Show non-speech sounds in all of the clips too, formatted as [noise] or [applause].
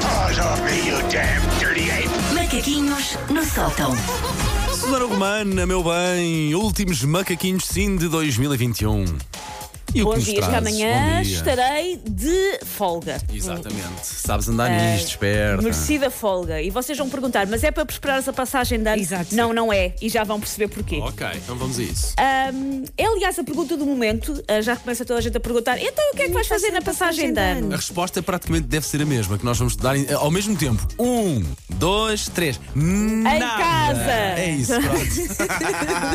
paws off me, you damn dirty ape! Macaquinhos no sótão. Susana Romana, meu bem, últimos macaquinhos sim de 2021. E o que Bons nos dias, que amanhã Bom dia. estarei de folga. Exatamente. Sabes andar nisto, esperta. Merecida folga. E vocês vão perguntar, mas é para preparar a passagem de ano? Exato. Não, não é. E já vão perceber porquê. Ok, então vamos a isso. Ahm, é, aliás, a pergunta do momento. Ah, já começa toda a gente a perguntar: então o que é que vais fazer na passagem de ano? A resposta praticamente deve ser a mesma, que nós vamos dar ao mesmo tempo. Um, dois, três. Em casa. É isso, pronto. [laughs]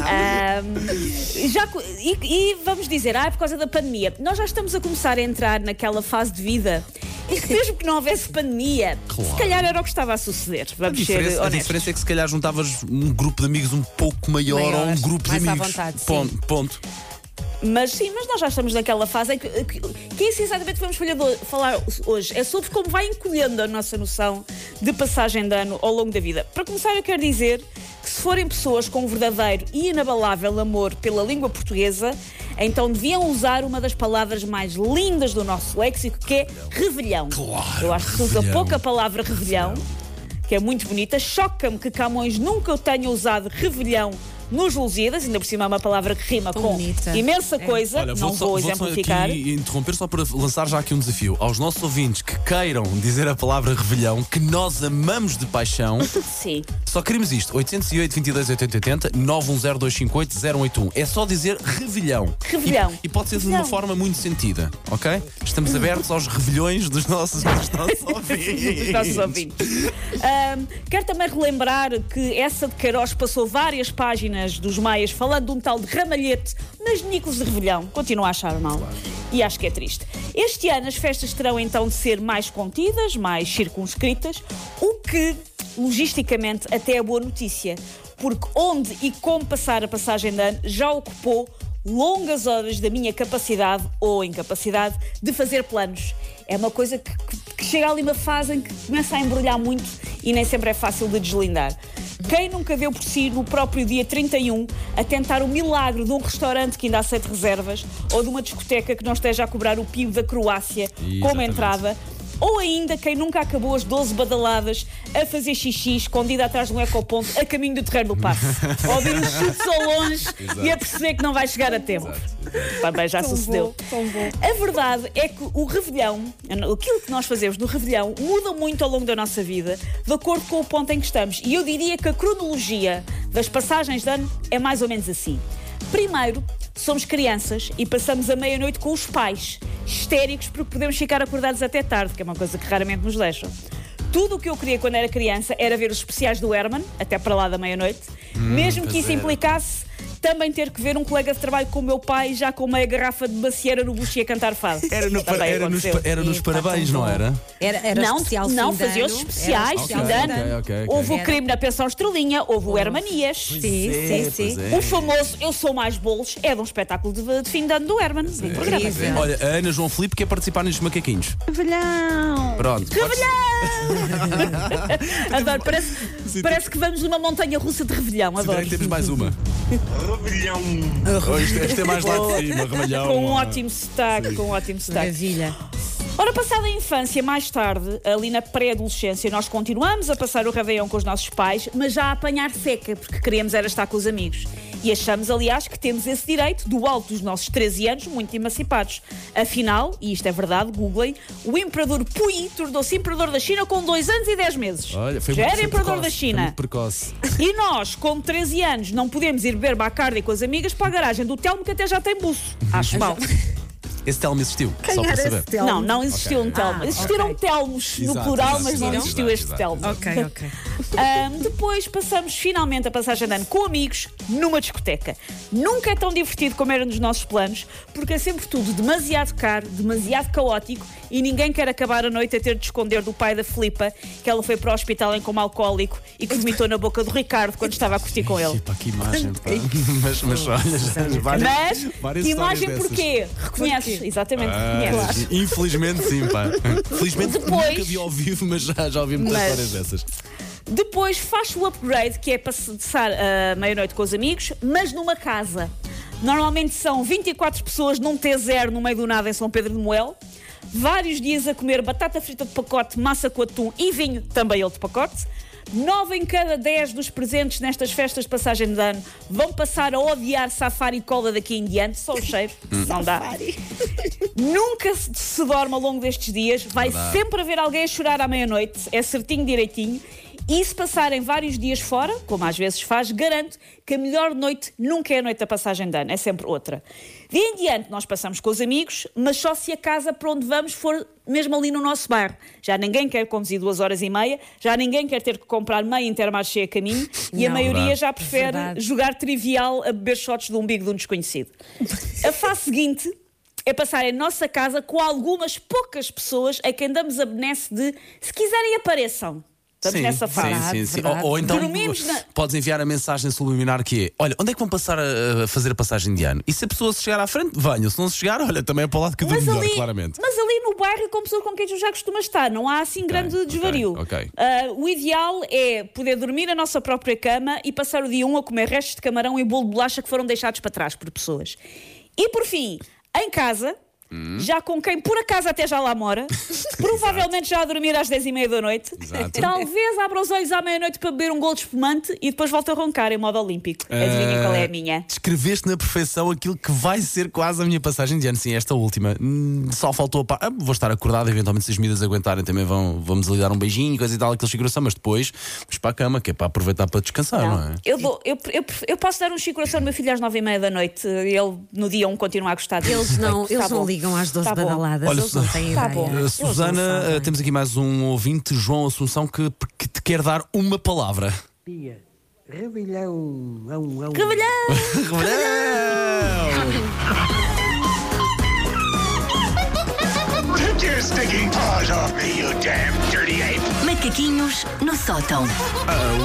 Ahm, já, co- e, e vamos dizer, ah, é por causa da pandemia. Nós já estamos a começar a entrar naquela fase de vida em que, mesmo que não houvesse pandemia, Claro. se calhar era o que estava a suceder. A Vamos ser diferença, a honestos. diferença é que se calhar juntavas um grupo de amigos um pouco maior, Maior, ou um grupo de mais à amigos. vontade, sim. ponto, ponto. Mas sim, mas nós já estamos naquela fase em que, que, que é isso exatamente que vamos falar hoje. É sobre como vai encolhendo a nossa noção de passagem de ano ao longo da vida. Para começar, eu quero dizer que se forem pessoas com um verdadeiro e inabalável amor pela língua portuguesa, então deviam usar uma das palavras mais lindas do nosso léxico, que é revelhão. Claro, eu acho que se usa revelhão. pouco a palavra revelhão, que é muito bonita. Choca-me que Camões nunca tenha usado revelhão nos Lusíadas, ainda por cima é uma palavra que rima Tão com bonita. imensa É. coisa, Olha, não só, vou só exemplificar. aqui interromper só para lançar já aqui um desafio aos nossos ouvintes que queiram dizer a palavra revelhão, que nós amamos de paixão. [laughs] Sim. Só queremos isto: 808 22 80 80 910 258 081. É só dizer revelhão. Revelhão. E, e pode ser de uma forma muito sentida, ok? Estamos abertos aos revelhões dos nossos, dos nossos [laughs] ouvintes. dos nossos ouvintes. Ahm, quero também relembrar que essa de Queiroz passou várias páginas dos Maias falando de um tal de ramalhete nas Nicolas de Revelhão. Continuo a achar mal. E acho que é triste. Este ano as festas terão então de ser mais contidas, mais circunscritas, o que, logisticamente, até é boa notícia. Porque onde e como passar a passagem de ano já ocupou longas horas da minha capacidade ou incapacidade de fazer planos. É uma coisa que, que- chega ali uma fase em que começa a embrulhar muito e nem sempre é fácil de deslindar. Quem nunca deu por si no próprio dia 31 a tentar o milagre de um restaurante que ainda aceita reservas ou de uma discoteca que não esteja a cobrar o PIB da Croácia como Exatamente. entrada? Ou ainda quem nunca acabou as 12 badaladas a fazer xixi escondida atrás de um ecoponto a caminho do terreiro do passo. a [laughs] ouvir uns chutes ao longe e a perceber que não vai chegar a tempo. Também já sucedeu. Tão bom. A verdade é que o Revelhão, aquilo que nós fazemos no Revelhão, muda muito ao longo da nossa vida, de acordo com o ponto em que estamos. E eu diria que a cronologia das passagens de ano é mais ou menos assim. Primeiro, somos crianças e passamos a meia-noite com os pais, histéricos porque podemos ficar acordados até tarde, que é uma coisa que raramente nos deixam. Tudo o que eu queria quando era criança era ver os especiais do Herman, até para lá da meia-noite, mesmo que isso era. implicasse também ter que ver um colega de trabalho com o meu pai já com meia garrafa de macieira no bucho e a cantar fado. Era, no, Também era, nos, era nos Epá, parabéns, não era? Era, era não, especial não fazia os especiais, era fim especial de fim ano. ok, ok. Houve o Era. crime na pensão Estrelinha, houve o Hermanias. Sim, sim, pois sim. é. O famoso Eu Sou Mais Bolos é de um espetáculo de, de fim de ano do Herman. um programa. Incrível. Olha, a Ana João Filipe quer participar nestes macaquinhos. Revelhão! Pronto. podes- [laughs] Adoro, parece, parece que vamos numa montanha russa de revelhão. Se Adoro. bem que temos mais uma. Revelhão! Oh, Este, este é mais lá de cima, remalhão. Com um ótimo sotaque, com um ótimo sotaque. Maravilha. Ora, passada a infância, mais tarde, ali na pré-adolescência, nós continuamos a passar o Réveillon com os nossos pais, mas já a apanhar seca, porque queríamos era estar com os amigos. E achamos, aliás, que temos esse direito, do alto dos nossos 13 anos, muito emancipados. Afinal, e isto é verdade, googlem, o imperador Puyi tornou-se imperador da China com 2 anos e 10 meses. Olha, foi já muito era imperador precoce, da foi China. muito precoce. E nós, com 13 anos, não podemos ir beber Bacardi com as amigas para a garagem do Telmo, que até já tem buço. Acho [laughs] mal. Esse Telmo existiu, só para saber. Não, não existiu um Telmo. Ah, Existiram ok. Telmos no Exato, plural, exato, mas não exato, existiu exato, este exato, Telmo. Ok, [laughs] ok. Ahm, depois passamos finalmente a passagem de ano com amigos numa discoteca. Nunca é tão divertido como era nos nossos planos, porque é sempre tudo demasiado caro, demasiado caótico e ninguém quer acabar a noite a ter de esconder do pai da Filipa que ela foi para o hospital em coma alcoólico e que vomitou na boca do Ricardo quando estava a curtir com ele. Pá, que imagem, pá. mas, mas olha, várias, Mas, várias que imagem dessas. porquê? Reconheces? Exatamente, Ah, reconheces. Infelizmente sim, pá. [laughs] Felizmente Depois- nunca vi ao vivo, mas já, já ouvi muitas Mas- histórias dessas. Depois faz o upgrade, que é passar a meia-noite com os amigos, mas numa casa. Normalmente são 24 pessoas num T0 no meio do nada em São Pedro de Moel. Vários dias a comer batata frita de pacote, massa com atum e vinho, também ele de pacote. Nove em cada dez dos presentes nestas festas de passagem de ano vão passar a odiar safari e cola daqui em diante, só o cheiro, [laughs] não dá. [laughs] Nunca se dorme ao longo destes dias, vai sempre haver alguém a chorar à meia-noite, é certinho direitinho. E se passarem vários dias fora, como às vezes faz, garanto que a melhor noite nunca é a noite da passagem de ano, é sempre outra. De em diante, nós passamos com os amigos, mas só se a casa para onde vamos for mesmo ali no nosso bairro. Já ninguém quer conduzir duas horas e meia, já ninguém quer ter que comprar meia intermarché a caminho e a Não. maioria Verdade. já prefere Verdade. jogar trivial a beber shots do umbigo de um desconhecido. A fase seguinte é passar em nossa casa com algumas poucas pessoas a quem damos a benesse de, se quiserem, apareçam. Estamos nessa fase. Sim, sim, sim. Ou, ou então Dormimos na- podes enviar a mensagem subliminar que é: Olha, onde é que vão passar a, a fazer a passagem de ano? E se a pessoa se chegar à frente, venham. Se não se chegar, olha, também é para o lado que eu melhor, claramente. mas ali no bairro, com pessoas com quem tu já costumas estar, não há assim grande ok, desvario. ok. Ah, o ideal é poder dormir na nossa própria cama e passar o dia um a comer restos de camarão e bolo de bolacha que foram deixados para trás por pessoas. E por fim, em casa. Hum. Já com quem por acaso até já lá mora, [laughs] provavelmente já a dormir às 10 e meia da noite. Exato. Talvez abra os olhos à meia-noite para beber um gol de espumante e depois volta a roncar em modo olímpico. Adivinhem qual é a minha? Descreveste na perfeição aquilo que vai ser quase a minha passagem de ano. Sim, esta última. Hum, Só faltou a pa... ah, Vou estar acordado, eventualmente, se as medidas aguentarem, também vão, vamos ali dar um beijinho, coisa e tal, aquela figuração, mas depois vamos para a cama, que é para aproveitar para descansar, não, é? Eu, dou- eu, eu, eu posso dar um chico coração ao meu filho às nove e meia da noite. Ele no dia um continua a gostar dele. Eles não, Tá eles não bom. Ligam às 12 Tá badaladas, Olha, eles não têm tá ideia. bom. Eles Susana, uh, temos aqui mais um ouvinte, João Assunção, que, que te quer dar uma palavra. Dia. Revilhão. Ão, ão. Take your stinking paws off me, you damn dirty ape! Macaquinhos no sótão.